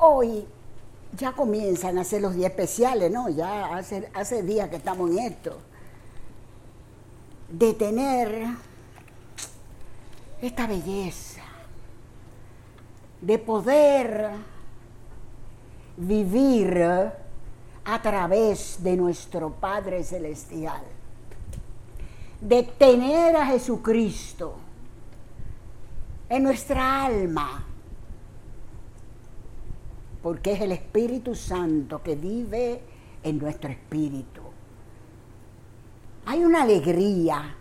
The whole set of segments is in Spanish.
hoy ya comienzan a ser los días especiales, ¿no? Ya hace, hace días que estamos en esto. De tener esta belleza, de poder vivir a través de nuestro Padre Celestial, de tener a Jesucristo en nuestra alma, porque es el Espíritu Santo que vive en nuestro espíritu. Hay una alegría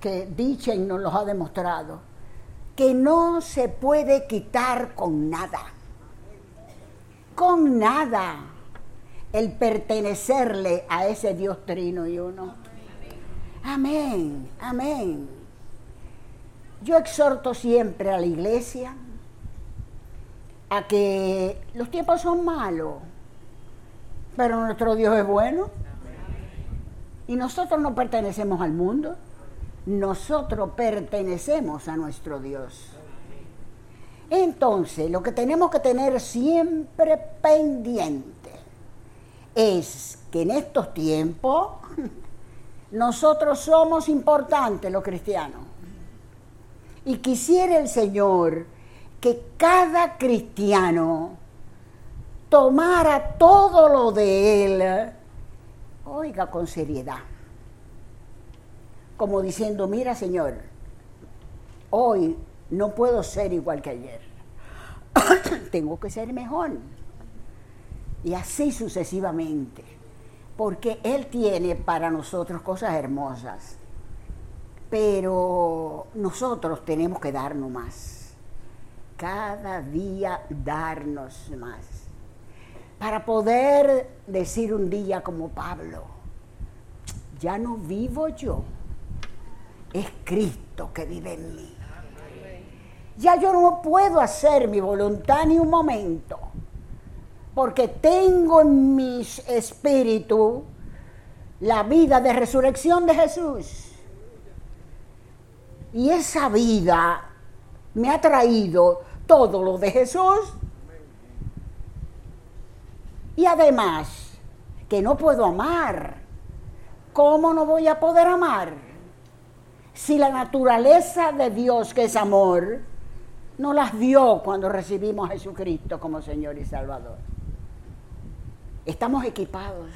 que Dichen nos lo ha demostrado, que no se puede quitar con nada, con nada, el pertenecerle a ese Dios trino y uno. Amén, amén. Yo exhorto siempre a la iglesia a que los tiempos son malos, pero nuestro Dios es bueno. Y nosotros no pertenecemos al mundo, nosotros pertenecemos a nuestro Dios. Entonces, lo que tenemos que tener siempre pendiente es que en estos tiempos nosotros somos importantes los cristianos. Y quisiera el Señor que cada cristiano tomara todo lo de él, oiga, con seriedad. Como diciendo, mira Señor, hoy no puedo ser igual que ayer. Tengo que ser mejor. Y así sucesivamente. Porque Él tiene para nosotros cosas hermosas. Pero nosotros tenemos que darnos más. Cada día darnos más. Para poder decir un día como Pablo, ya no vivo yo, es Cristo que vive en mí. Ya yo no puedo hacer mi voluntad ni un momento, porque tengo en mi espíritu la vida de resurrección de Jesús. Y esa vida me ha traído todo lo de Jesús. Y además, que no puedo amar. ¿Cómo no voy a poder amar? Si la naturaleza de Dios, que es amor, no las dio cuando recibimos a Jesucristo como Señor y Salvador. Estamos equipados.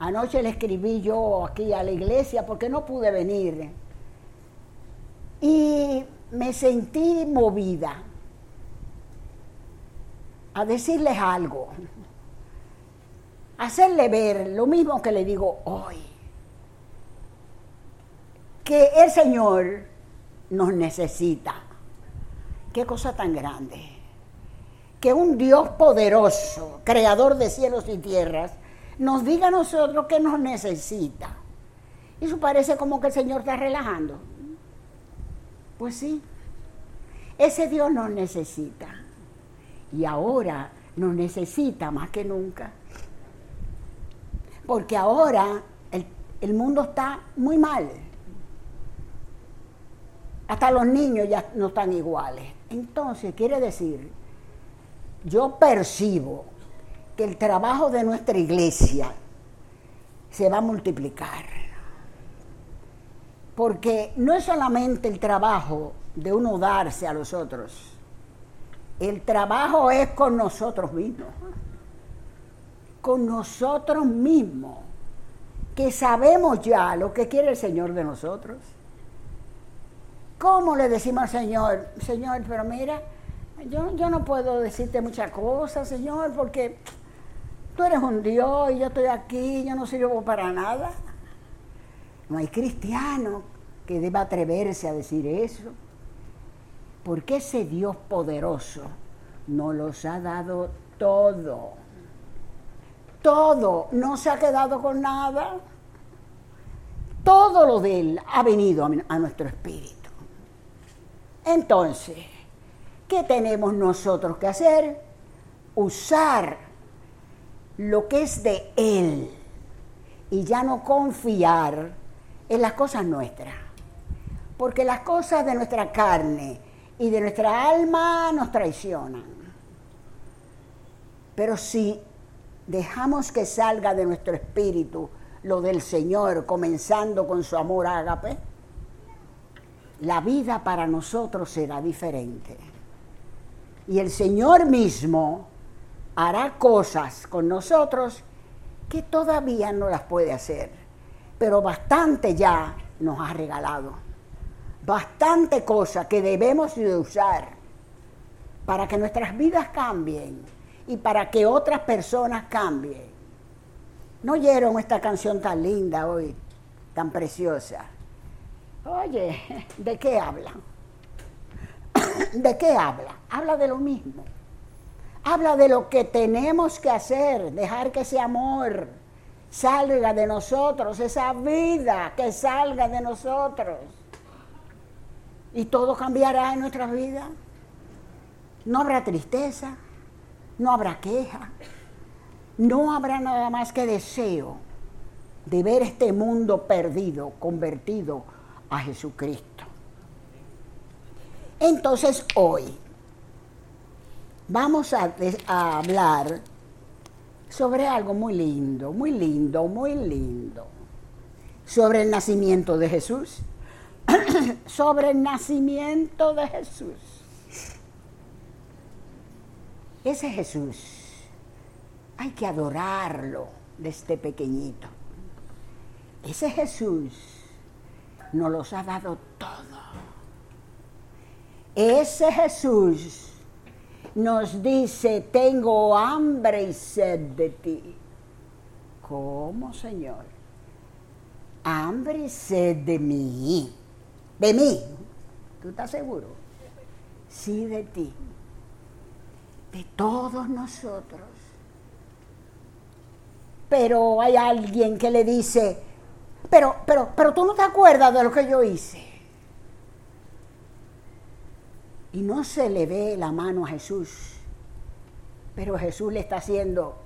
Anoche le escribí yo aquí a la iglesia porque no pude venir. Y me sentí movida a decirles algo, hacerle ver lo mismo que le digo hoy, que el Señor nos necesita. Qué cosa tan grande. Que un Dios poderoso, creador de cielos y tierras, nos diga a nosotros que nos necesita. Eso parece como que el Señor está relajando. Pues sí, ese Dios nos necesita. Y ahora nos necesita más que nunca. Porque ahora el, el mundo está muy mal. Hasta los niños ya no están iguales. Entonces, quiere decir, yo percibo que el trabajo de nuestra iglesia se va a multiplicar. Porque no es solamente el trabajo de uno darse a los otros, el trabajo es con nosotros mismos, con nosotros mismos, que sabemos ya lo que quiere el Señor de nosotros. ¿Cómo le decimos al Señor, Señor, pero mira, yo, yo no puedo decirte muchas cosas, Señor, porque tú eres un Dios y yo estoy aquí, yo no sirvo para nada? No hay cristiano que deba atreverse a decir eso, porque ese Dios poderoso nos los ha dado todo. Todo, no se ha quedado con nada. Todo lo de Él ha venido a, a nuestro espíritu. Entonces, ¿qué tenemos nosotros que hacer? Usar lo que es de Él y ya no confiar en las cosas nuestras. Porque las cosas de nuestra carne y de nuestra alma nos traicionan. Pero si dejamos que salga de nuestro espíritu lo del Señor, comenzando con su amor ágape, la vida para nosotros será diferente. Y el Señor mismo hará cosas con nosotros que todavía no las puede hacer, pero bastante ya nos ha regalado. Bastante cosa que debemos de usar para que nuestras vidas cambien y para que otras personas cambien. ¿No oyeron esta canción tan linda hoy, tan preciosa? Oye, ¿de qué habla? ¿De qué habla? Habla de lo mismo. Habla de lo que tenemos que hacer, dejar que ese amor salga de nosotros, esa vida que salga de nosotros. Y todo cambiará en nuestras vidas. No habrá tristeza, no habrá queja, no habrá nada más que deseo de ver este mundo perdido, convertido a Jesucristo. Entonces hoy vamos a, a, hablar sobre algo muy lindo, muy lindo, muy lindo. Sobre el nacimiento de Jesús. sobre el nacimiento de Jesús. Ese Jesús hay que adorarlo desde pequeñito. Ese Jesús nos los ha dado todo. Ese Jesús nos dice, tengo hambre y sed de ti. ¿Cómo, Señor? Hambre y sed de mí. De mí. ¿Tú estás seguro? Sí, de ti. De todos nosotros. Pero hay alguien que le dice, pero, pero, pero tú no te acuerdas de lo que yo hice. Y no se le ve la mano a Jesús, pero Jesús le está haciendo,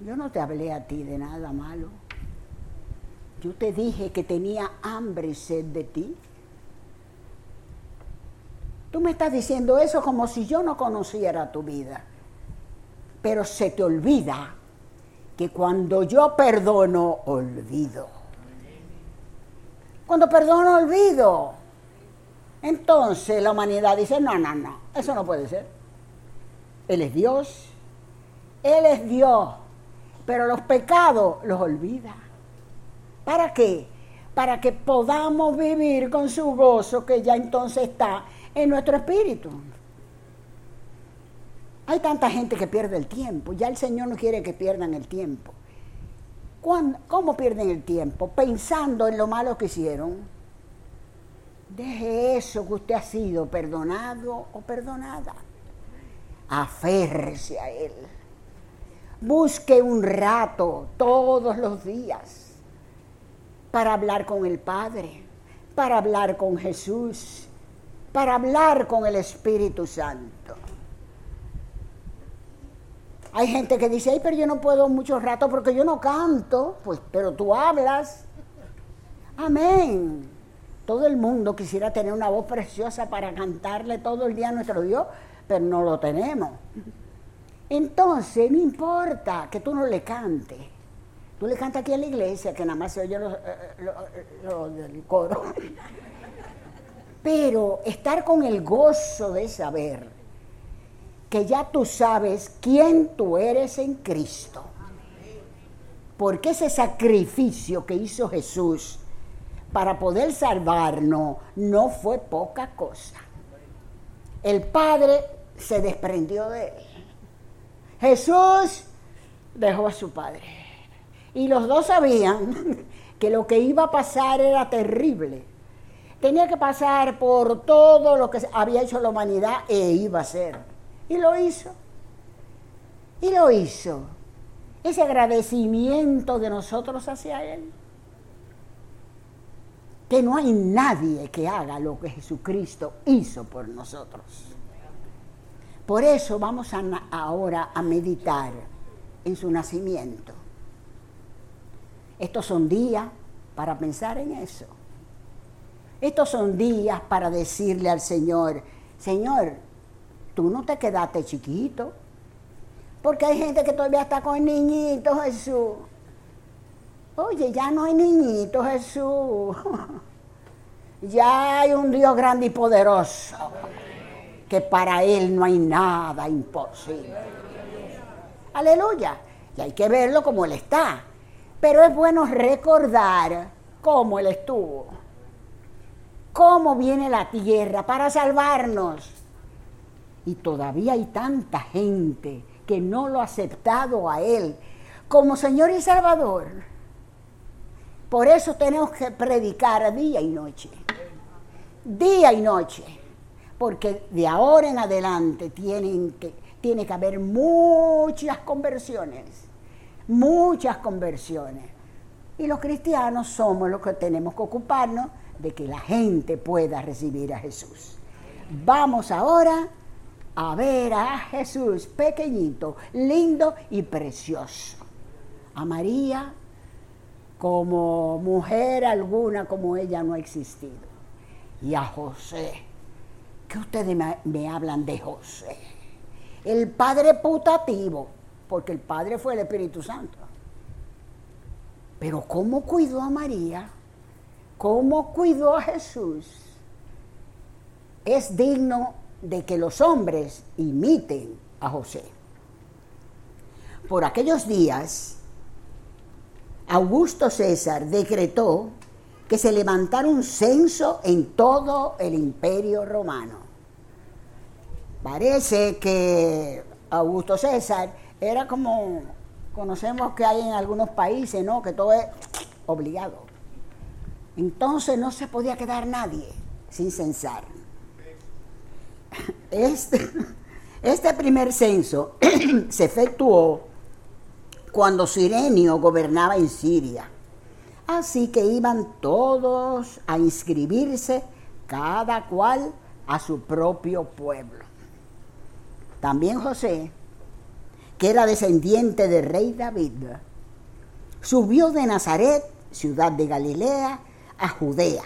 yo no te hablé a ti de nada malo. Yo te dije que tenía hambre y sed de ti. Tú me estás diciendo eso como si yo no conociera tu vida. Pero se te olvida que cuando yo perdono, olvido. Cuando perdono, olvido. Entonces la humanidad dice, no, no, no, eso no puede ser. Él es Dios, Él es Dios, pero los pecados los olvida. ¿Para qué? Para que podamos vivir con su gozo que ya entonces está en nuestro espíritu. Hay tanta gente que pierde el tiempo. Ya el Señor no quiere que pierdan el tiempo. ¿Cómo pierden el tiempo? Pensando en lo malo que hicieron. Deje eso que usted ha sido perdonado o perdonada. Aférrese a Él. Busque un rato todos los días para hablar con el Padre, para hablar con Jesús, para hablar con el Espíritu Santo. Hay gente que dice, ay, pero yo no puedo mucho rato porque yo no canto, pues, pero tú hablas. Amén. Todo el mundo quisiera tener una voz preciosa para cantarle todo el día a nuestro Dios, pero no lo tenemos. Entonces, no importa que tú no le cantes. Tú le cantas aquí en la iglesia, que nada más se oye lo, lo del coro. Pero estar con el gozo de saber que ya tú sabes quién tú eres en Cristo. Porque ese sacrificio que hizo Jesús para poder salvarnos no fue poca cosa. El Padre se desprendió de él. Jesús dejó a su Padre. Y los dos sabían que lo que iba a pasar era terrible. Tenía que pasar por todo lo que había hecho la humanidad e iba a ser. Y lo hizo. Y lo hizo. Ese agradecimiento de nosotros hacia Él. Que no hay nadie que haga lo que Jesucristo hizo por nosotros. Por eso vamos a, ahora a meditar en su nacimiento. Estos son días para pensar en eso. Estos son días para decirle al Señor, Señor, tú no te quedaste chiquito. Porque hay gente que todavía está con niñito Jesús. Oye, ya no hay niñito Jesús. Ya hay un Dios grande y poderoso. Que para Él no hay nada imposible. Aleluya. Y hay que verlo como Él está. Pero es bueno recordar cómo Él estuvo. Cómo viene la tierra para salvarnos. Y todavía hay tanta gente que no lo ha aceptado a Él como Señor y Salvador. Por eso tenemos que predicar día y noche. Día y noche. Porque de ahora en adelante tienen que, tiene que haber muchas conversiones. Muchas conversiones. Y los cristianos somos los que tenemos que ocuparnos de que la gente pueda recibir a Jesús. Vamos ahora a ver a Jesús pequeñito, lindo y precioso. A María como mujer alguna como ella no ha existido. Y a José. ¿Qué ustedes me, hablan de José? El padre putativo, porque el padre fue el Espíritu Santo. Pero ¿cómo cuidó a María? ¿Cómo cuidó a Jesús? Es digno de que los hombres imiten a José. Por aquellos días, Augusto César decretó que se levantara un censo en todo el imperio romano. Parece que Augusto César era como conocemos que hay en algunos países, ¿no? Que todo es obligado. Entonces no se podía quedar nadie sin censar. Este, este primer censo se efectuó cuando Sirenio gobernaba en Siria. Así que iban todos a inscribirse, cada cual a su propio pueblo. También José, que era descendiente del rey David, subió de Nazaret, ciudad de Galilea, a Judea.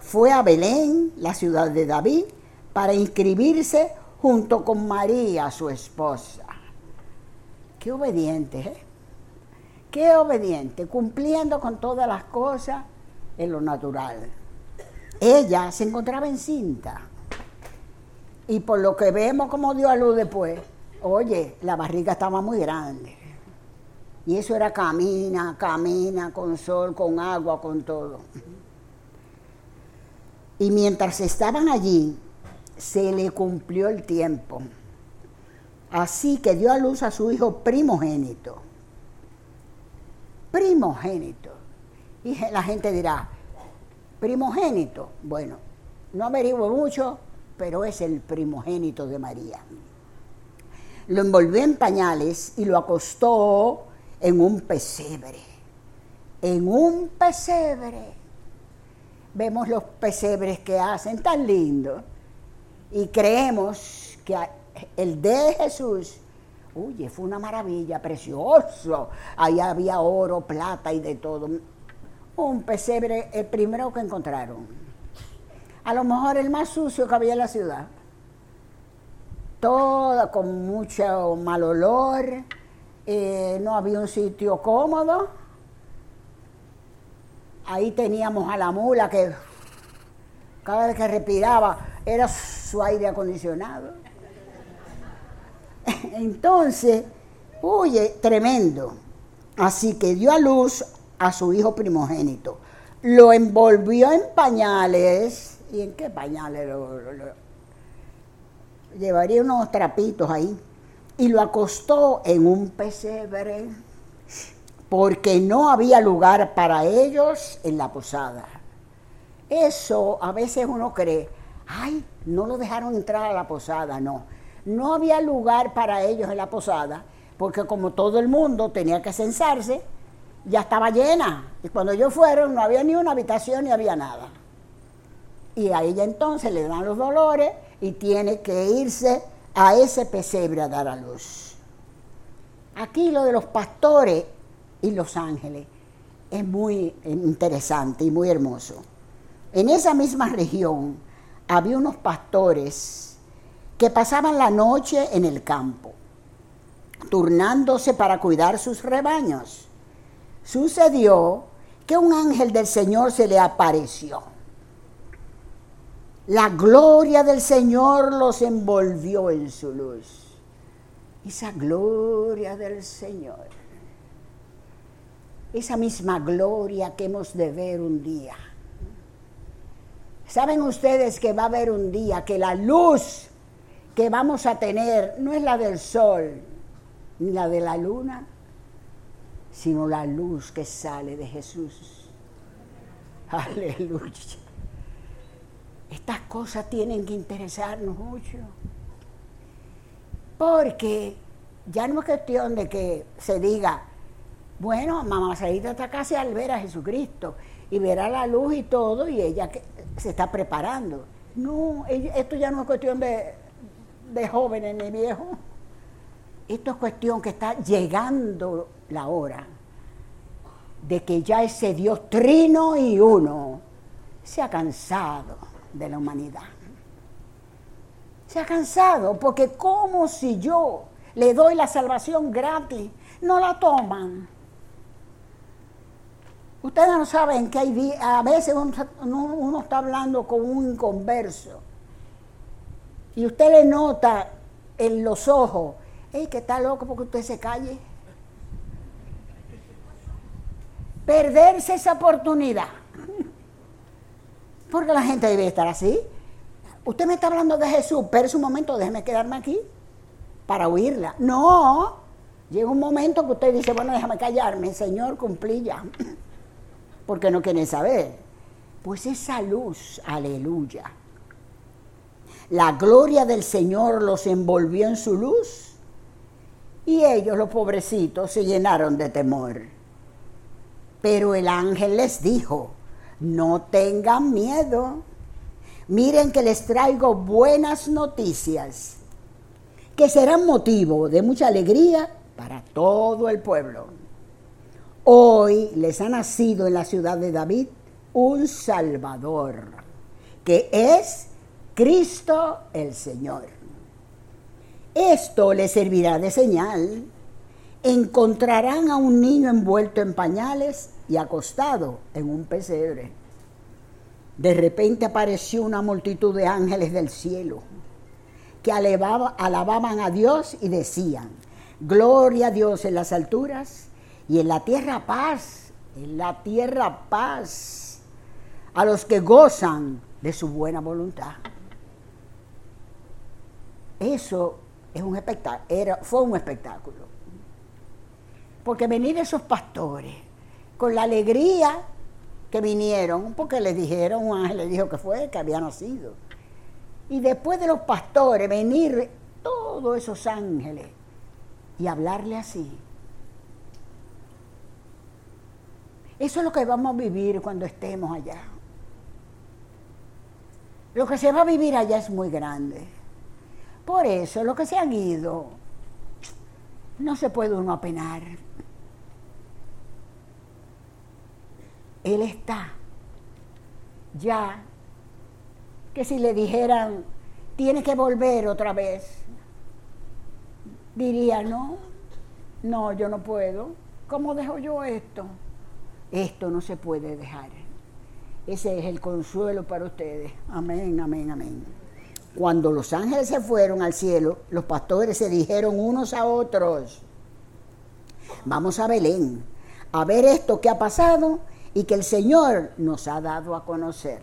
Fue a Belén, la ciudad de David, para inscribirse junto con María, su esposa. Qué obediente, ¿eh? Qué obediente, cumpliendo con todas las cosas en lo natural. Ella se encontraba encinta. Y por lo que vemos como dio a luz después, oye, la barriga estaba muy grande. Y eso era camina, camina, con sol, con agua, con todo. Y mientras estaban allí, se le cumplió el tiempo. Así que dio a luz a su hijo primogénito. Primogénito. Y la gente dirá, primogénito. Bueno, no averiguo mucho, pero es el primogénito de María. Lo envolvió en pañales y lo acostó en un pesebre. En un pesebre. Vemos los pesebres que hacen tan lindos y creemos que el de Jesús, oye, fue una maravilla, precioso. Ahí había oro, plata y de todo. Un pesebre, el primero que encontraron. A lo mejor el más sucio que había en la ciudad. Todo con mucho mal olor. Eh, no había un sitio cómodo. Ahí teníamos a la mula que cada vez que respiraba era su aire acondicionado. Entonces, oye, tremendo. Así que dio a luz a su hijo primogénito. Lo envolvió en pañales. ¿Y en qué pañales? Llevaría unos trapitos ahí. Y lo acostó en un pesebre porque no había lugar para ellos en la posada. Eso a veces uno cree, ay, no lo dejaron entrar a la posada, no. No había lugar para ellos en la posada, porque como todo el mundo tenía que censarse, ya estaba llena. Y cuando ellos fueron no había ni una habitación ni había nada. Y a ella entonces le dan los dolores y tiene que irse a ese pesebre a dar a luz. Aquí lo de los pastores y los ángeles es muy interesante y muy hermoso. en esa misma región había unos pastores que pasaban la noche en el campo, turnándose para cuidar sus rebaños. Sucedió que un ángel del Señor se le apareció. La gloria del Señor los envolvió en su luz. Esa gloria del Señor. Esa misma gloria que hemos de ver un día. ¿Saben ustedes que va a haber un día que la luz que vamos a tener no es la del sol ni la de la luna, sino la luz que sale de Jesús? Aleluya. Estas cosas tienen que interesarnos mucho. Porque ya no es cuestión de que se diga, bueno, mamá Sarita está casi al ver a Jesucristo y verá la luz y todo y ella se está preparando. No, esto ya no es cuestión de, de jóvenes ni viejos. Esto es cuestión que está llegando la hora de que ya ese Dios trino y uno se ha cansado de la humanidad. Se ha cansado, porque como si yo le doy la salvación gratis, no la toman. Ustedes no saben que hay a veces uno, está hablando con un inconverso y usted le nota en los ojos, hey, que está loco porque usted se calle. Perderse esa oportunidad. Porque la gente debe estar así. Usted me está hablando de Jesús, pero es un momento, déjeme quedarme aquí para oírla. No, llega un momento que usted dice, bueno, déjame callarme, Señor, cumplí ya. Porque no quieren saber. Pues esa luz, aleluya. La gloria del Señor los envolvió en su luz y ellos, los pobrecitos, se llenaron de temor. Pero el ángel les dijo, no tengan miedo. Miren que les traigo buenas noticias, que serán motivo de mucha alegría para todo el pueblo. Hoy les ha nacido en la ciudad de David un Salvador, que es Cristo el Señor. Esto les servirá de señal. Encontrarán a un niño envuelto en pañales y acostado en un pesebre. De repente apareció una multitud de ángeles del cielo que alababan a Dios y decían, gloria a Dios en las alturas y en la tierra paz, en la tierra paz a los que gozan de su buena voluntad. Eso es un espectáculo, fue un espectáculo. Porque venir esos pastores con la alegría que vinieron, porque les dijeron, un ángel les dijo que fue, que había nacido. Y después de los pastores, venir todos esos ángeles y hablarle así. Eso es lo que vamos a vivir cuando estemos allá. Lo que se va a vivir allá es muy grande. Por eso, lo que se han ido, no se puede uno apenar. Él está ya que si le dijeran, tiene que volver otra vez, diría, no, no, yo no puedo. ¿Cómo dejo yo esto? Esto no se puede dejar. Ese es el consuelo para ustedes. Amén, amén, amén. Cuando los ángeles se fueron al cielo, los pastores se dijeron unos a otros, vamos a Belén, a ver esto que ha pasado y que el Señor nos ha dado a conocer.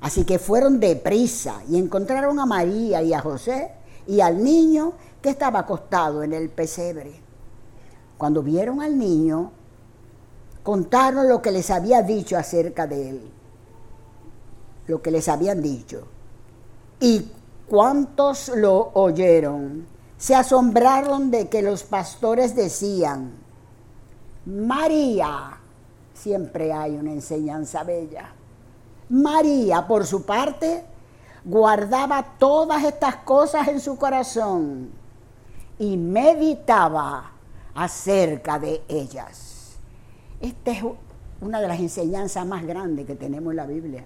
Así que fueron deprisa y encontraron a María y a José y al niño que estaba acostado en el pesebre. Cuando vieron al niño, contaron lo que les había dicho acerca de él, lo que les habían dicho. Y cuantos lo oyeron, se asombraron de que los pastores decían, María, siempre hay una enseñanza bella. María, por su parte, guardaba todas estas cosas en su corazón y meditaba acerca de ellas. Esta es una de las enseñanzas más grandes que tenemos en la Biblia.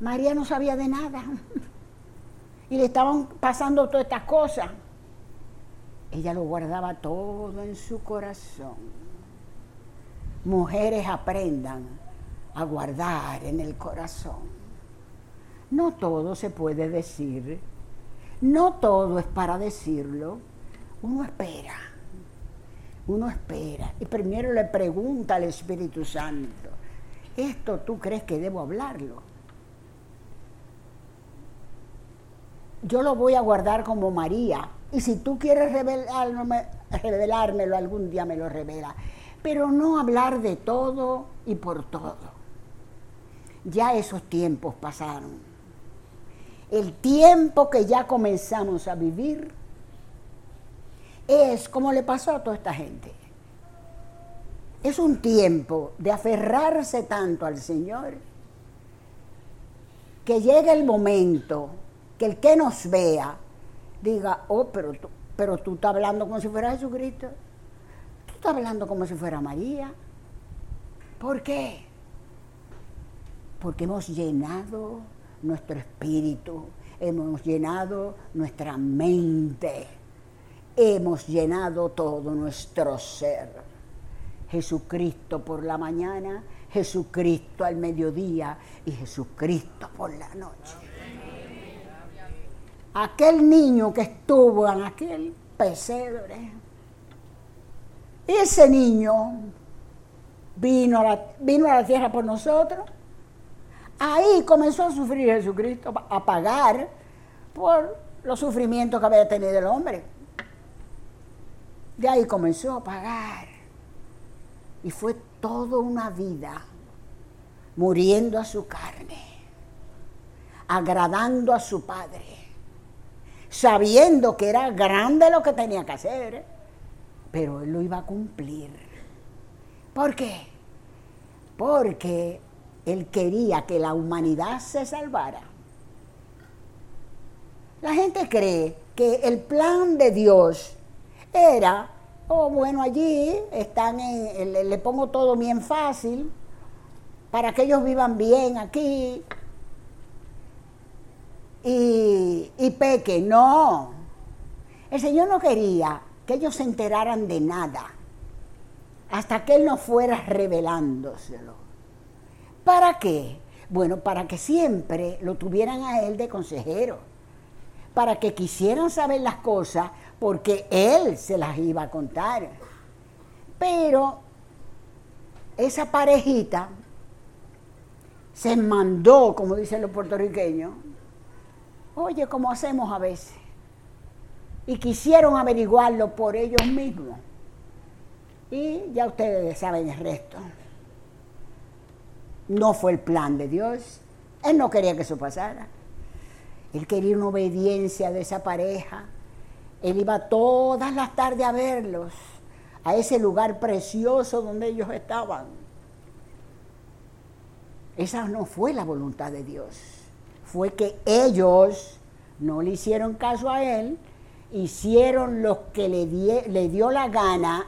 María no sabía de nada. Y le estaban pasando todas estas cosas. Ella lo guardaba todo en su corazón. Mujeres aprendan a guardar en el corazón. No todo se puede decir. No todo es para decirlo. Uno espera. Uno espera. Y primero le pregunta al Espíritu Santo, ¿esto tú crees que debo hablarlo? yo lo voy a guardar como María. Y si tú quieres revelármelo, algún día me lo revela. Pero no hablar de todo y por todo. Ya esos tiempos pasaron. El tiempo que ya comenzamos a vivir es como le pasó a toda esta gente. Es un tiempo de aferrarse tanto al Señor que llega el momento que el que nos vea diga, oh, pero tú, pero tú estás hablando como si fuera Jesucristo. Tú estás hablando como si fuera María. ¿Por qué? Porque hemos llenado nuestro espíritu, hemos llenado nuestra mente, hemos llenado todo nuestro ser. Jesucristo por la mañana, Jesucristo al mediodía y Jesucristo por la noche aquel niño que estuvo en aquel pesebre, ese niño vino a, la, vino a la tierra por nosotros. Ahí comenzó a sufrir Jesucristo, a pagar por los sufrimientos que había tenido el hombre. De ahí comenzó a pagar. Y fue toda una vida muriendo a su carne, agradando a su Padre sabiendo que era grande lo que tenía que hacer, pero él lo iba a cumplir. ¿Por qué? Porque él quería que la humanidad se salvara. La gente cree que el plan de Dios era, oh bueno, allí están en, le, le pongo todo bien fácil para que ellos vivan bien aquí, y, y peque. No. El Señor no quería que ellos se enteraran de nada hasta que Él no fuera revelándoselo. ¿Para qué? Bueno, para que siempre lo tuvieran a Él de consejero, para que quisieran saber las cosas porque Él se las iba a contar. Pero esa parejita se mandó, como dicen los puertorriqueños, Oye, como hacemos a veces. Y quisieron averiguarlo por ellos mismos. Y ya ustedes saben el resto. No fue el plan de Dios. Él no quería que eso pasara. Él quería una obediencia de esa pareja. Él iba todas las tardes a verlos, a ese lugar precioso donde ellos estaban. Esa no fue la voluntad de Dios fue que ellos no le hicieron caso a él, hicieron lo que le, dio la gana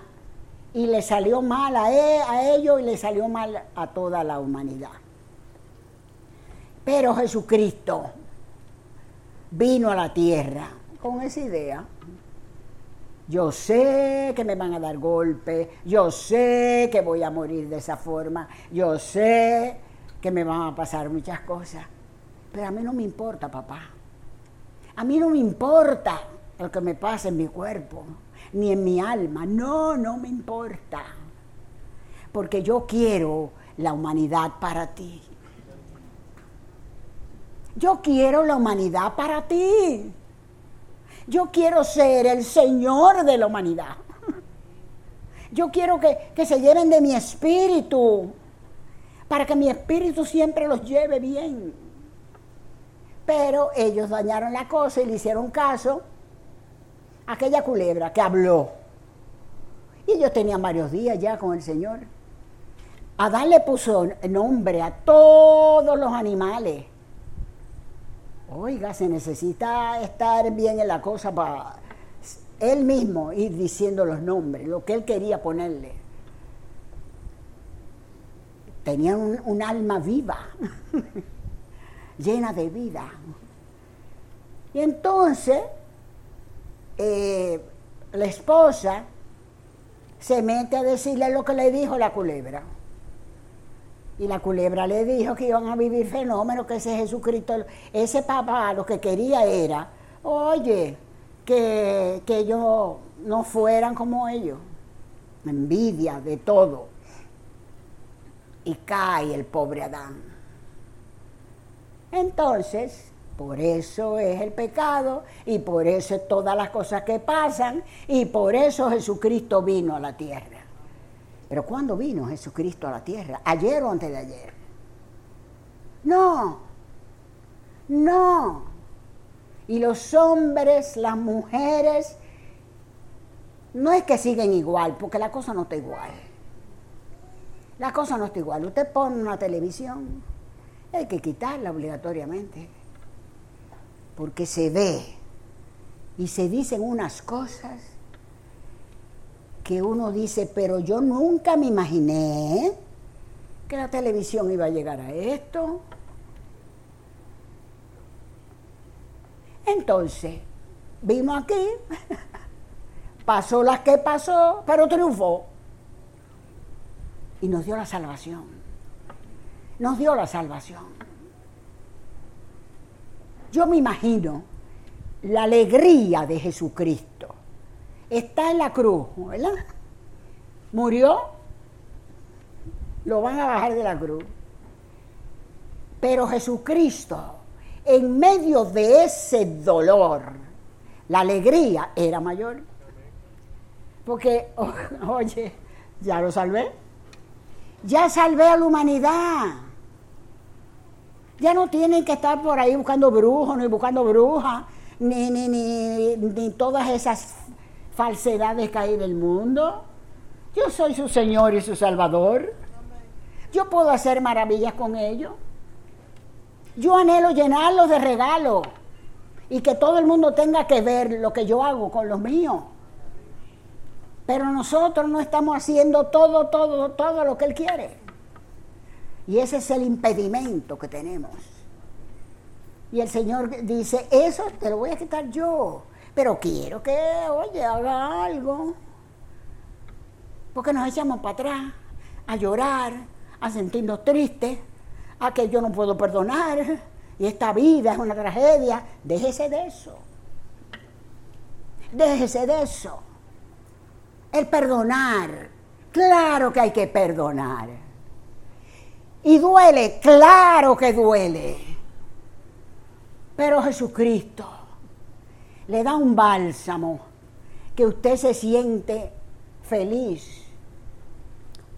y le salió mal a, él, a ellos y le salió mal a toda la humanidad. Pero Jesucristo vino a la tierra con esa idea. Yo sé que me van a dar golpes, yo sé que voy a morir de esa forma, yo sé que me van a pasar muchas cosas. Pero a mí no me importa, papá. A mí no me importa lo que me pasa en mi cuerpo, ni en mi alma. No, no me importa. Porque yo quiero la humanidad para ti. Yo quiero la humanidad para ti. Yo quiero ser el Señor de la humanidad. Yo quiero que, que, se lleven de mi espíritu, para que mi espíritu siempre los lleve bien. Pero ellos dañaron la cosa y le hicieron caso aquella culebra que habló. Y ellos tenían varios días ya con el Señor. Adán le puso nombre a todos los animales. Oiga, se necesita estar bien en la cosa para él mismo ir diciendo los nombres, lo que él quería ponerle. Tenían un, un alma viva. llena de vida. Y entonces eh, la esposa se mete a decirle lo que le dijo la culebra. Y la culebra le dijo que iban a vivir fenómenos, que ese Jesucristo, ese papá lo que quería era, oye, que, que ellos no fueran como ellos. Envidia de todo. Y cae el pobre Adán. Entonces, por eso es el pecado y por eso es todas las cosas que pasan y por eso Jesucristo vino a la tierra. Pero ¿cuándo vino Jesucristo a la tierra? ¿Ayer o antes de ayer? No, no. Y los hombres, las mujeres, no es que siguen igual, porque la cosa no está igual. La cosa no está igual. Usted pone una televisión, hay que quitarla obligatoriamente porque se ve y se dicen unas cosas que uno dice, pero yo nunca me imaginé que la televisión iba a llegar a esto. Entonces, vimos aquí, pasó las que pasó, pero triunfó. Y nos dio la salvación. Nos dio la salvación. Yo me imagino la alegría de Jesucristo. Está en la cruz, ¿verdad? Murió, lo van a bajar de la cruz. Pero Jesucristo, en medio de ese dolor, la alegría era mayor. Porque, oye, ya lo salvé. Ya salvé a la humanidad. Ya no tienen que estar por ahí buscando brujos, ni buscando brujas, ni, ni, ni, ni todas esas falsedades que hay en el mundo. Yo soy su Señor y su Salvador. Yo puedo hacer maravillas con ellos. Yo anhelo llenarlos de regalos y que todo el mundo tenga que ver lo que yo hago con los míos. Pero nosotros no estamos haciendo todo, todo, todo lo que Él quiere. Y ese es el impedimento que tenemos. Y el Señor dice, eso te lo voy a quitar yo, pero quiero que, oye, haga algo. Porque nos echamos para atrás a llorar, a sentirnos tristes, a que yo no puedo perdonar, y esta vida es una tragedia. Déjese de eso. Déjese de eso. El perdonar. Claro que hay que perdonar. Y duele, claro que duele. Pero Jesucristo le da un bálsamo que usted se siente feliz.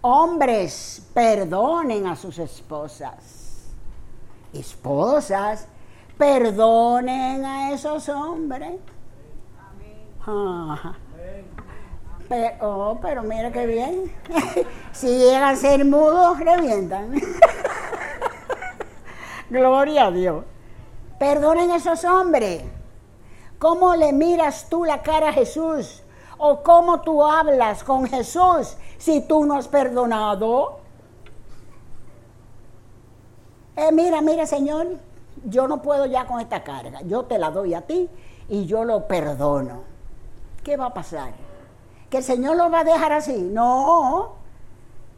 Hombres, perdonen a sus esposas. Esposas, perdonen a esos hombres. Amén. Pero, oh, pero mira qué bien. si llegan a ser mudos, revientan. Gloria a Dios. Perdonen a esos hombres. ¿Cómo le miras tú la cara a Jesús? ¿O cómo tú hablas con Jesús si tú no has perdonado? Eh, mira, mira, Señor, yo no puedo ya con esta carga. Yo te la doy a ti y yo lo perdono. ¿Qué va a pasar? Que el Señor lo va a dejar así. No,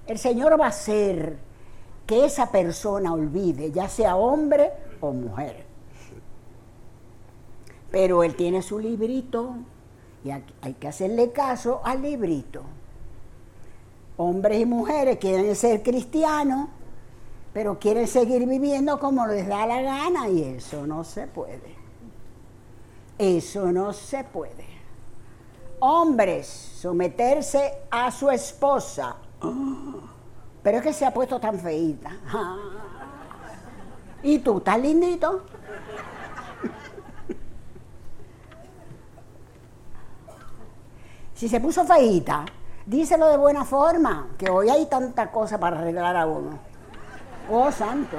el Señor va a hacer que esa persona olvide, ya sea hombre o mujer. Pero Él tiene su librito y hay que hacerle caso al librito. Hombres y mujeres quieren ser cristianos, pero quieren seguir viviendo como les da la gana y eso no se puede. Eso no se puede hombres someterse a su esposa. Pero es que se ha puesto tan feita. ¿Y tú estás lindito? Si se puso feita, díselo de buena forma, que hoy hay tanta cosa para arreglar a uno. Oh, santo.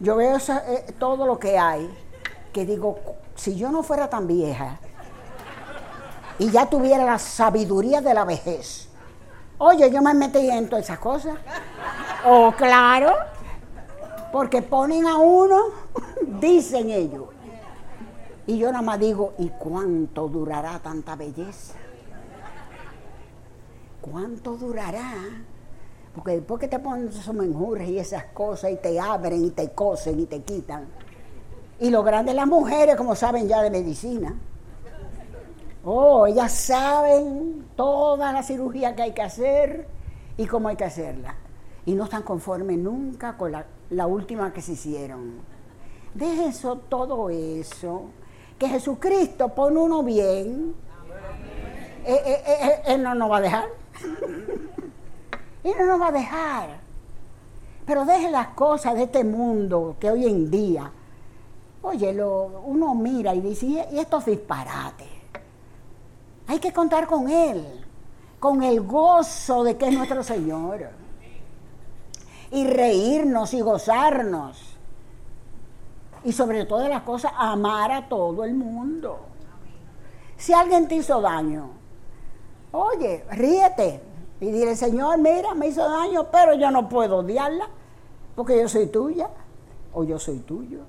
Yo veo eh, todo lo que hay, que digo, si yo no fuera tan vieja y ya tuviera la sabiduría de la vejez, oye, yo me metí en todas esas cosas. Oh, claro. Porque ponen a uno, dicen ellos. Y yo nada más digo, ¿y cuánto durará tanta belleza? ¿Cuánto durará? Porque después que te ponen esos menjures y esas cosas y te abren y te cosen y te quitan. Y lo grande las mujeres, como saben ya de medicina. Oh, ellas saben toda la cirugía que hay que hacer y cómo hay que hacerla. Y no están conformes nunca con la, última que se hicieron. De eso, todo eso, que Jesucristo pone uno bien, eh, eh, eh, Él no nos va a dejar. Él no nos va a dejar. Pero deje las cosas de este mundo que hoy en día, oye, uno mira y dice, y estos disparates. Hay que contar con Él, con el gozo de que es nuestro Señor. Y reírnos y gozarnos. Y sobre todas las cosas, amar a todo el mundo. Si alguien te hizo daño, oye, ríete y dile, Señor, mira, me hizo daño, pero yo no puedo odiarla porque yo soy tuya o yo soy tuyo.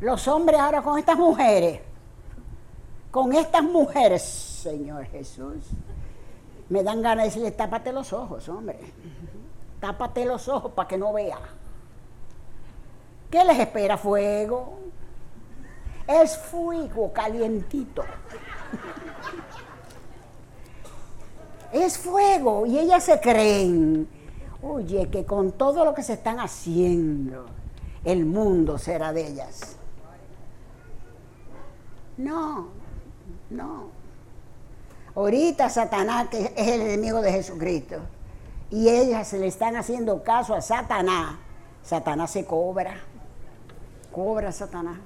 Los hombres ahora con estas mujeres con estas mujeres, Señor Jesús, me dan ganas de decirle, tápate los ojos, hombre. Tápate los ojos para que no vea. ¿Qué les espera? Fuego. Es fuego calientito. Es fuego y ellas se creen, oye, que con todo lo que se están haciendo, el mundo será de ellas. No, no. Ahorita Satanás, que es el enemigo de Jesucristo, y ellas se le están haciendo caso a Satanás, Satanás se cobra, cobra Satanás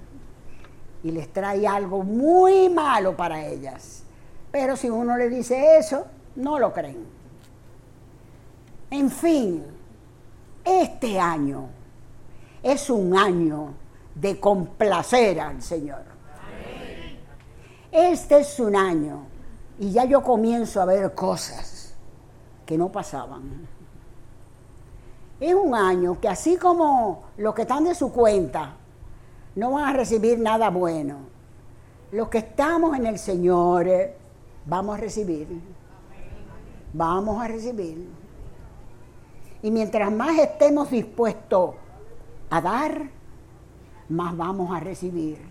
y les trae algo muy malo para ellas. Pero si uno le dice eso, no lo creen. En fin, este año es un año de complacer al Señor. Este es un año y ya yo comienzo a ver cosas que no pasaban. Es un año que así como los que están de su cuenta no van a recibir nada bueno, los que estamos en el Señor eh, vamos a recibir. Vamos a recibir. Y mientras más estemos dispuestos a dar, más vamos a recibir.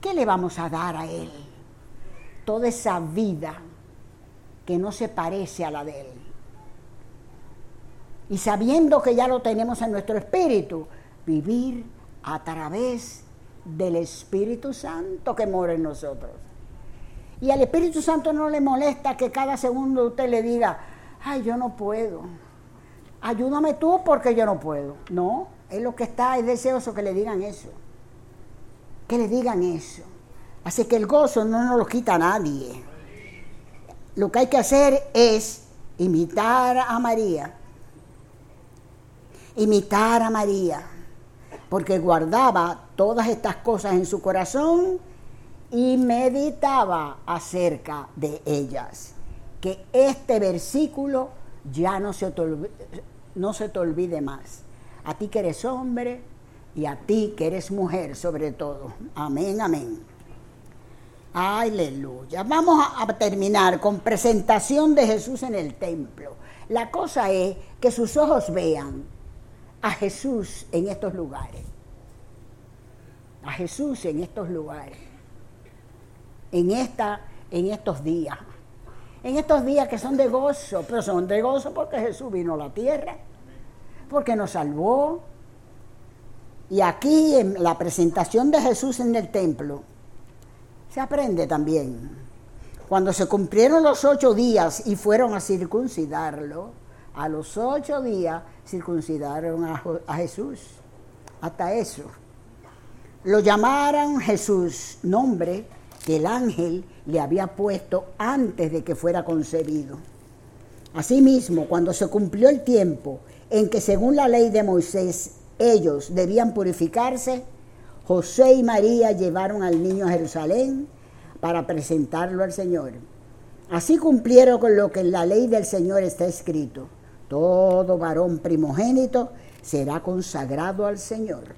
¿Qué le vamos a dar a Él? Toda esa vida que no se parece a la de Él. Y sabiendo que ya lo tenemos en nuestro espíritu, vivir a través del Espíritu Santo que mora en nosotros. Y al Espíritu Santo no le molesta que cada segundo usted le diga, ay, yo no puedo. Ayúdame tú porque yo no puedo. No, es lo que está, es deseoso que le digan eso que le digan eso. Así que el gozo no nos lo quita a nadie. Lo que hay que hacer es imitar a María. Imitar a María. Porque guardaba todas estas cosas en su corazón y meditaba acerca de ellas. Que este versículo ya no se no se te olvide más. A ti que eres hombre, y a ti que eres mujer sobre todo. Amén, amén. Aleluya. Vamos a, terminar con presentación de Jesús en el templo. La cosa es que sus ojos vean a Jesús en estos lugares. A Jesús en estos lugares. En, esta, en estos días. En estos días que son de gozo, pero son de gozo porque Jesús vino a la tierra, porque nos salvó, y aquí en la presentación de Jesús en el templo se aprende también. Cuando se cumplieron los ocho días y fueron a circuncidarlo, a los ocho días circuncidaron a, Jesús. Hasta eso. Lo llamaron Jesús, nombre que el ángel le había puesto antes de que fuera concebido. Asimismo, cuando se cumplió el tiempo en que según la ley de Moisés ellos debían purificarse, José y María llevaron al niño a Jerusalén para presentarlo al Señor. Así cumplieron con lo que en la ley del Señor está escrito. Todo varón primogénito será consagrado al Señor.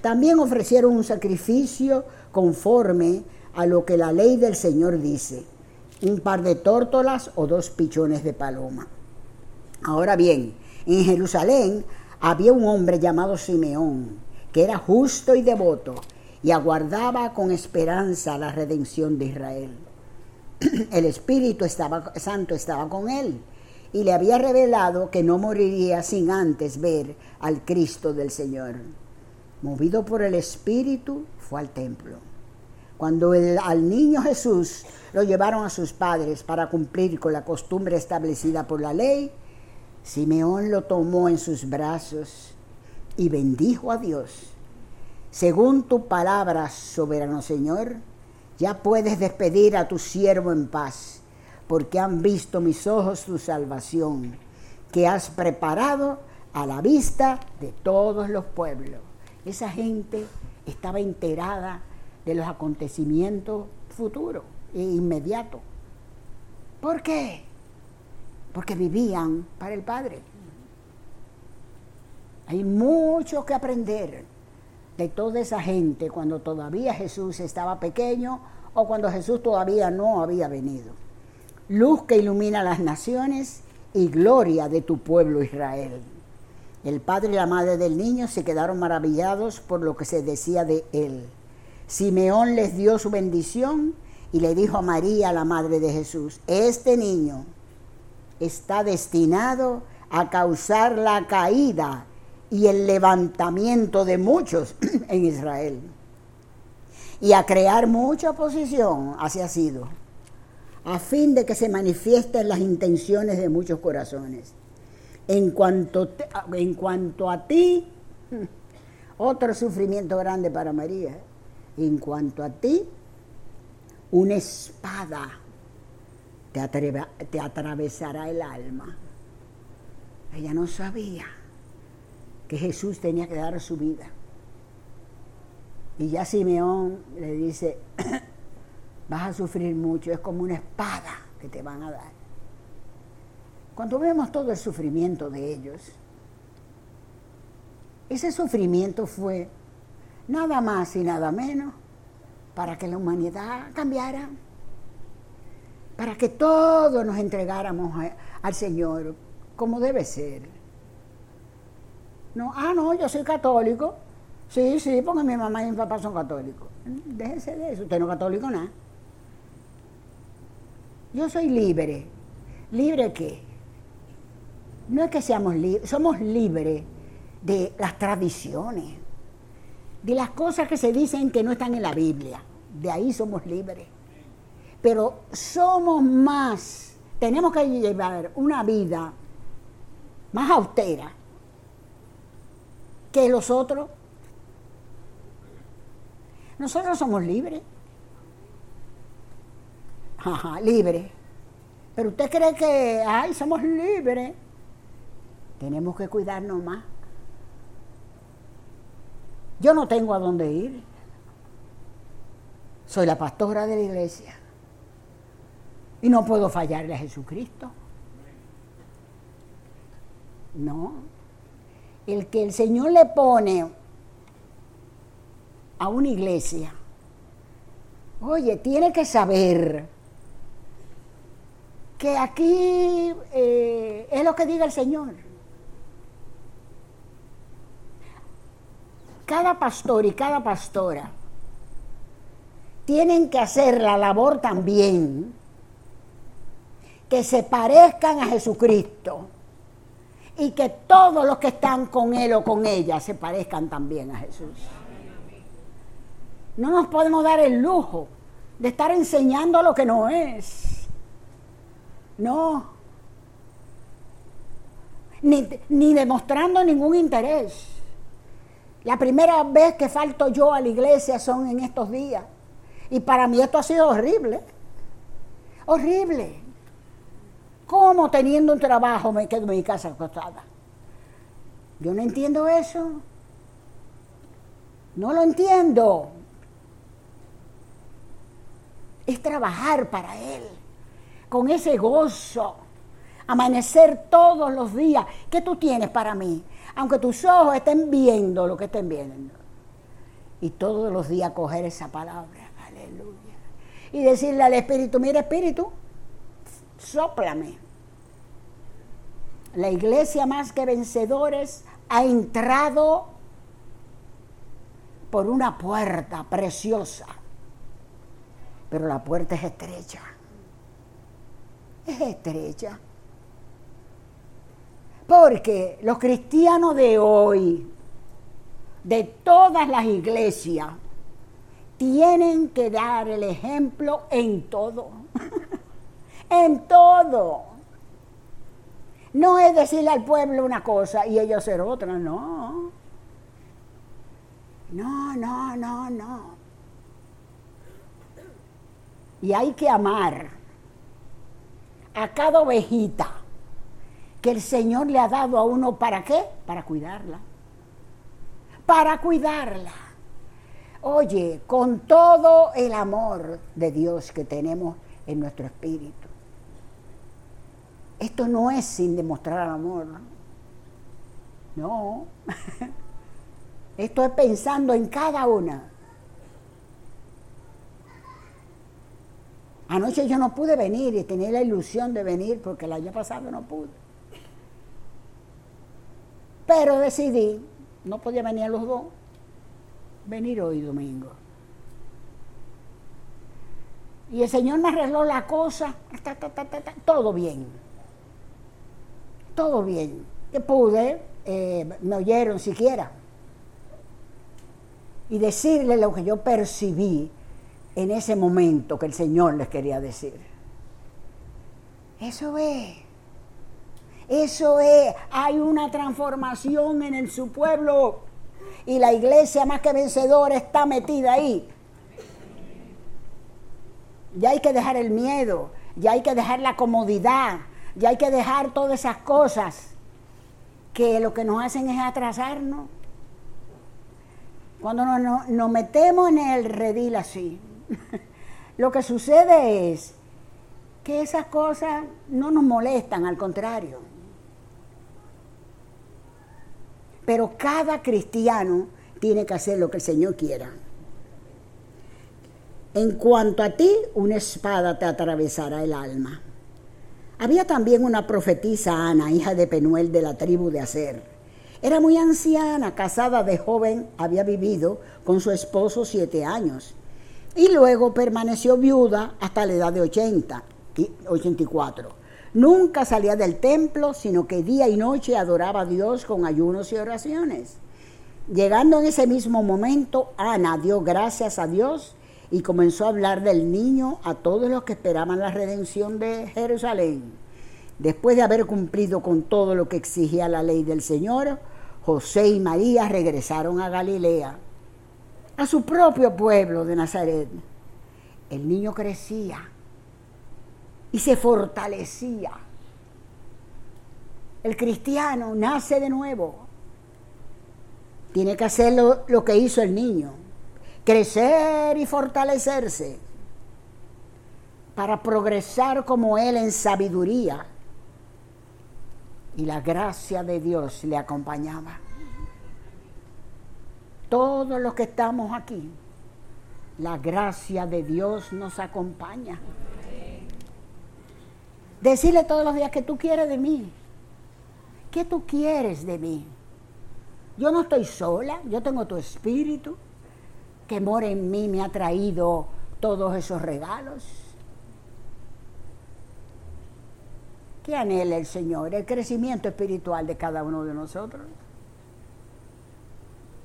También ofrecieron un sacrificio conforme a lo que la ley del Señor dice, un par de tórtolas o dos pichones de paloma. Ahora bien, en Jerusalén había un hombre llamado Simeón, que era justo y devoto, y aguardaba con esperanza la redención de Israel. El Espíritu Santo estaba con él y le había revelado que no moriría sin antes ver al Cristo del Señor. Movido por el Espíritu, fue al templo. Cuando al niño Jesús lo llevaron a sus padres para cumplir con la costumbre establecida por la ley, Simeón lo tomó en sus brazos y bendijo a Dios. Según tu palabra, soberano Señor, ya puedes despedir a tu siervo en paz, porque han visto mis ojos tu salvación, que has preparado a la vista de todos los pueblos. Esa gente estaba enterada de los acontecimientos futuros e inmediatos. ¿Por qué? Porque vivían para el Padre. Hay mucho que aprender de toda esa gente cuando todavía Jesús estaba pequeño o cuando Jesús todavía no había venido. Luz que ilumina las naciones y gloria de tu pueblo Israel. El padre y la madre del niño se quedaron maravillados por lo que se decía de él. Simeón les dio su bendición y le dijo a María, la madre de Jesús, este niño está destinado a causar la caída y el levantamiento de muchos en Israel y a crear mucha oposición hacia sido a fin de que se manifiesten las intenciones de muchos corazones. En cuanto, en cuanto a ti, otro sufrimiento grande para María, en cuanto a ti, una espada te, te atravesará el alma. Ella no sabía que Jesús tenía que dar su vida. Y ya Simeón le dice, vas a sufrir mucho, es como una espada que te van a dar. Cuando vemos todo el sufrimiento de ellos, ese sufrimiento fue nada más y nada menos para que la humanidad cambiara, para que todos nos entregáramos al Señor como debe ser. No, ah, no, yo soy católico. Sí, sí, porque mi mamá y mi papá son católicos. Déjese de eso, usted no es católico nada. Yo soy libre. ¿Libre qué? No es que seamos libres, somos libres de las tradiciones, de las cosas que se dicen que no están en la Biblia. De ahí somos libres. Pero somos más, tenemos que llevar una vida más austera que los otros. Nosotros somos libres. Ajá, libres. Pero usted cree que, ay, somos libres. Tenemos que cuidarnos más. Yo no tengo a dónde ir. Soy la pastora de la iglesia. Y no puedo fallarle a Jesucristo. No, el que el Señor le pone a una iglesia, oye, tiene que saber que aquí eh, es lo que diga el Señor. Cada pastor y cada pastora tienen que hacer la labor también que se parezcan a Jesucristo y que todos los que están con él o con ella se parezcan también a Jesús. No nos podemos dar el lujo de estar enseñando lo que no es. No. Ni, ni demostrando ningún interés. La primera vez que falto yo a la iglesia son en estos días. Y para mí esto ha sido horrible. Horrible. ¿Cómo teniendo un trabajo me quedo en mi casa acostada? Yo no entiendo eso. No lo entiendo. Es trabajar para Él, con ese gozo, Amanecer todos los días. ¿Qué tú tienes para mí? Aunque tus ojos estén viendo lo que estén viendo. Y todos los días coger esa palabra. Aleluya. Y decirle al Espíritu, mira Espíritu, sóplame. La iglesia más que vencedores ha entrado por una puerta preciosa, pero la puerta es estrecha. Es estrecha. Porque los cristianos de hoy, de todas las iglesias, tienen que dar el ejemplo en todo. en todo. No es decirle al pueblo una cosa y ellos hacer otra, no. No, no, no, no. Y hay que amar a cada ovejita que el Señor le ha dado a uno, ¿para qué? Para cuidarla. Para cuidarla. Oye, con todo el amor de Dios que tenemos en nuestro espíritu. Esto no es sin demostrar amor. No. Esto es pensando en cada una. Anoche yo no pude venir y tenía la ilusión de venir porque el año pasado no pude. Pero decidí, no podía venir a los dos, venir hoy domingo. Y el Señor me arregló la cosa, todo bien. Todo bien. Que pude, eh, me oyeron siquiera. Y decirle lo que yo percibí en ese momento que el Señor les quería decir. Eso es. Eso es, hay una transformación en el, su pueblo y la iglesia más que vencedora está metida ahí. Ya hay que dejar el miedo, ya hay que dejar la comodidad, ya hay que dejar todas esas cosas que lo que nos hacen es atrasarnos. Cuando nos, nos metemos en el redil así, lo que sucede es que esas cosas no nos molestan, al contrario. Pero cada cristiano tiene que hacer lo que el Señor quiera. En cuanto a ti, una espada te atravesará el alma. Había también una profetisa Ana, hija de Penuel de la tribu de Aser. Era muy anciana, casada de joven, había vivido con su esposo siete años y luego permaneció viuda hasta la edad de 80 y 84. Nunca salía del templo, sino que día y noche adoraba a Dios con ayunos y oraciones. Llegando en ese mismo momento, Ana dio gracias a Dios y comenzó a hablar del niño a todos los que esperaban la redención de Jerusalén. Después de haber cumplido con todo lo que exigía la ley del Señor, José y María regresaron a Galilea, a su propio pueblo de Nazaret. El niño crecía y se fortalecía. El cristiano nace de nuevo. Tiene que hacer lo, que hizo el niño, crecer y fortalecerse para progresar como él en sabiduría. Y la gracia de Dios le acompañaba. Todos los que estamos aquí, la gracia de Dios nos acompaña. Decirle todos los días que tú quieres de mí. ¿Qué tú quieres de mí? Yo no estoy sola, yo tengo tu espíritu que mora en mí, me ha traído todos esos regalos. ¿Qué anhela el Señor? El crecimiento espiritual de cada uno de nosotros.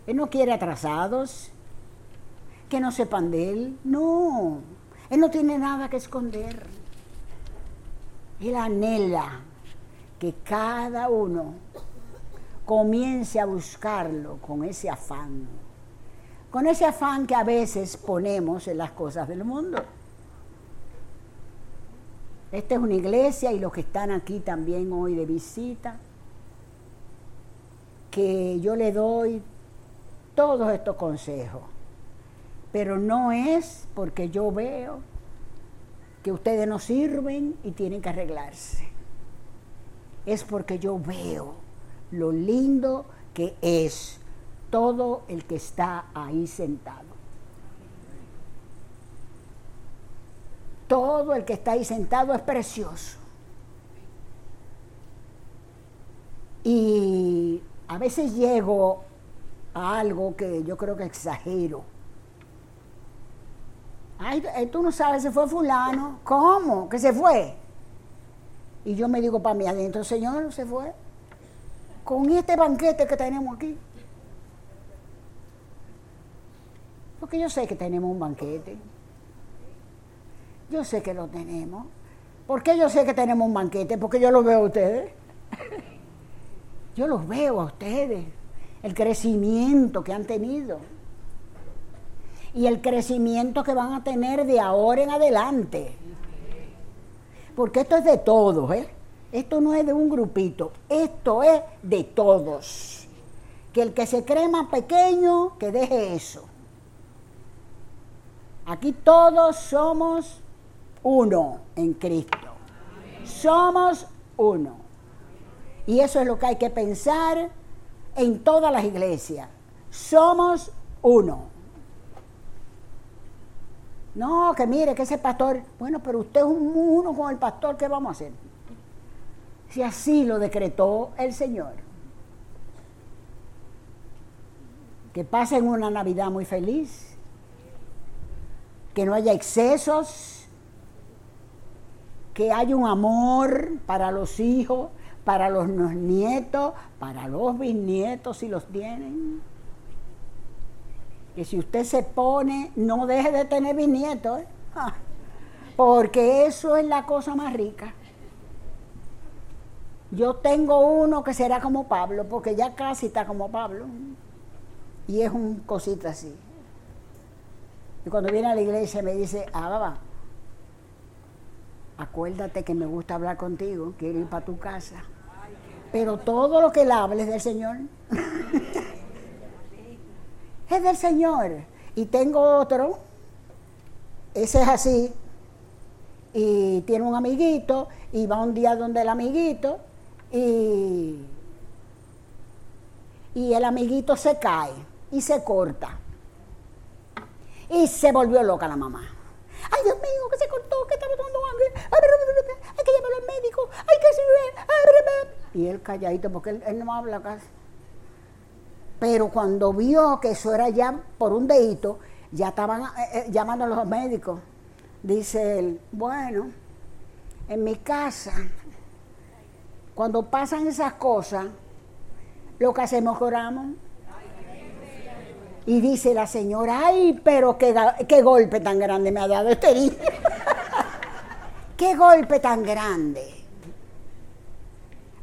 Él no quiere atrasados, que no sepan de Él. No, Él no tiene nada que esconder. Él anhela que cada uno comience a buscarlo con ese afán, con ese afán que a veces ponemos en las cosas del mundo. Esta es una iglesia y los que están aquí también hoy de visita, que yo le doy todos estos consejos, pero no es porque yo veo que ustedes no sirven y tienen que arreglarse. es porque yo veo lo lindo que es todo el que está ahí sentado. Todo el que está ahí sentado es precioso. Y a veces llego a algo que yo creo que exagero. Ay, eh, tú no sabes, se fue fulano. ¿Cómo? ¿Que se fue? Y yo me digo para mí adentro, Señor, se fue. Con este banquete que tenemos aquí. Porque yo sé que tenemos un banquete. Yo sé que lo tenemos. ¿Por qué yo sé que tenemos un banquete? Porque yo los veo a ustedes. Yo los veo a ustedes. El crecimiento que han tenido. Y el crecimiento que van a tener de ahora en adelante. Porque esto es de todos, ¿eh? Esto no es de un grupito, esto es de todos. Que el que se cree más pequeño, que deje eso. Aquí todos somos uno en Cristo. Somos uno. Y eso es lo que hay que pensar en todas las iglesias. Somos uno. No, que mire, que ese pastor, bueno, pero usted es un uno con el pastor, ¿qué vamos a hacer? Si así lo decretó el Señor. Que pasen una Navidad muy feliz, que no haya excesos, que haya un amor para los hijos, para los nietos, para los bisnietos si los tienen que si usted se pone, no deje de tener bisnietos, ¿eh? porque eso es la cosa más rica. Yo tengo uno que será como Pablo, porque ya casi está como Pablo. Y es un cosita así. Y cuando viene a la iglesia me dice, ah, acuérdate que me gusta hablar contigo, quiero ir para tu casa. Pero todo lo que él hable es del Señor. es del Señor. Y tengo otro, ese es así, y tiene un amiguito, y va un día donde el amiguito, y, y el amiguito se cae y se corta. Y se volvió loca la mamá. Ay, Dios mío, que se cortó, que está botando sangre. Hay que llevarlo al médico. Hay que... Y él calladito, porque él, no habla casi. Pero cuando vio que eso era ya por un dedito, ya estaban eh, eh, llamando a los médicos. Dice él, bueno, en mi casa, cuando pasan esas cosas, lo que hacemos es oramos. Y dice la señora, ay, pero qué, qué golpe tan grande me ha dado este niño. qué golpe tan grande.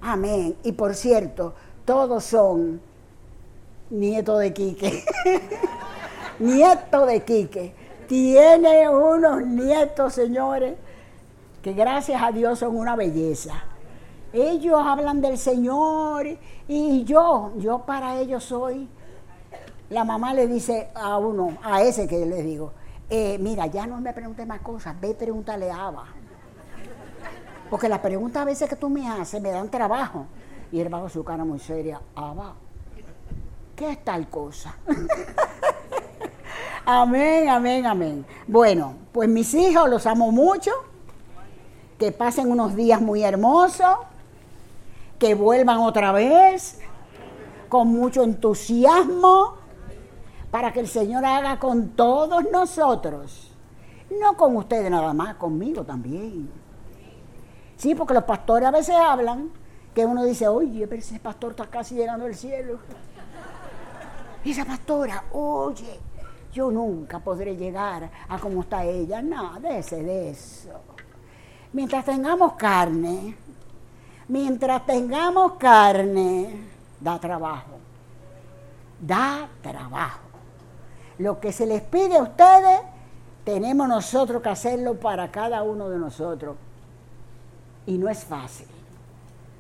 Amén. Y por cierto, todos son nieto de Quique. nieto de Quique. Tiene unos nietos, señores, que gracias a Dios son una belleza. Ellos hablan del Señor y yo, yo para ellos soy. La mamá le dice a uno, a ese que le digo, eh, mira, ya no me preguntes más cosas, ve pregúntale a Abba. Porque las preguntas a veces que tú me haces me dan trabajo. Y él bajo su cara muy seria, Abba, ¿qué es tal cosa? amén, amén, amén. Bueno, pues mis hijos los amo mucho, que pasen unos días muy hermosos, que vuelvan otra vez con mucho entusiasmo para que el Señor haga con todos nosotros, no con ustedes nada más, conmigo también. Sí, porque los pastores a veces hablan que uno dice, oye, pero ese pastor está casi llegando al cielo. Y esa pastora, oye, yo nunca podré llegar a como está ella. Nada, déjese de eso. Mientras tengamos carne, mientras tengamos carne, da trabajo. Da trabajo. Lo que se les pide a ustedes, tenemos nosotros que hacerlo para cada uno de nosotros. Y no es fácil.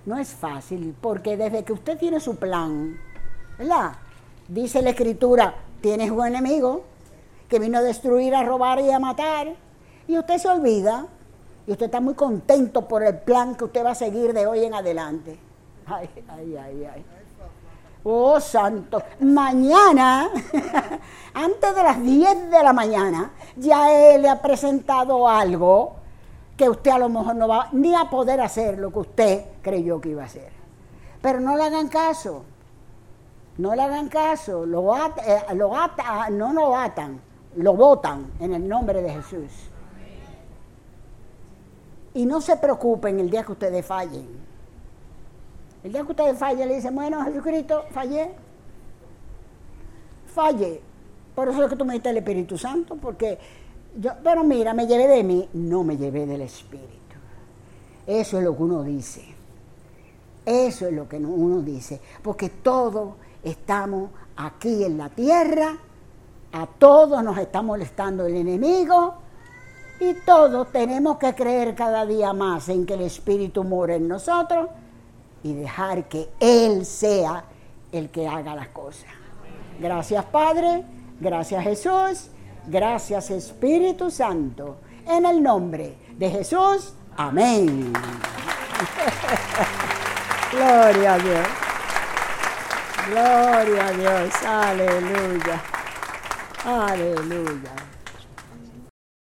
No es fácil, porque desde que usted tiene su plan, ¿verdad? Dice la escritura, tienes un enemigo que vino a destruir, a robar y a matar, y usted se olvida Y usted está muy contento por el plan que usted va a seguir de hoy en adelante. Ay, ay, ay, ay. Oh, santo. Mañana, antes de las 10 de la mañana, ya él le ha presentado algo que usted a lo mejor no va ni a poder hacer lo que usted creyó que iba a hacer. Pero no le hagan caso. No le hagan caso. Lo, eh, lo ata, no lo atan, lo votan en el nombre de Jesús. Y no se preocupen el día que ustedes fallen. El día que ustedes fallen, le dicen, bueno, Jesucristo, fallé. Falle. Por eso es que tú me diste el Espíritu Santo, porque yo, pero mira, me llevé de mí, no me llevé del Espíritu. Eso es lo que uno dice. Eso es lo que uno dice. Porque todos estamos aquí en la tierra, a todos nos está molestando el enemigo y todos tenemos que creer cada día más en que el Espíritu mora en nosotros y dejar que Él sea el que haga las cosas. Gracias Padre, gracias Jesús, gracias Espíritu Santo. En el nombre de Jesús, amén. Gloria a Dios. Gloria a Dios. Aleluya. Aleluya.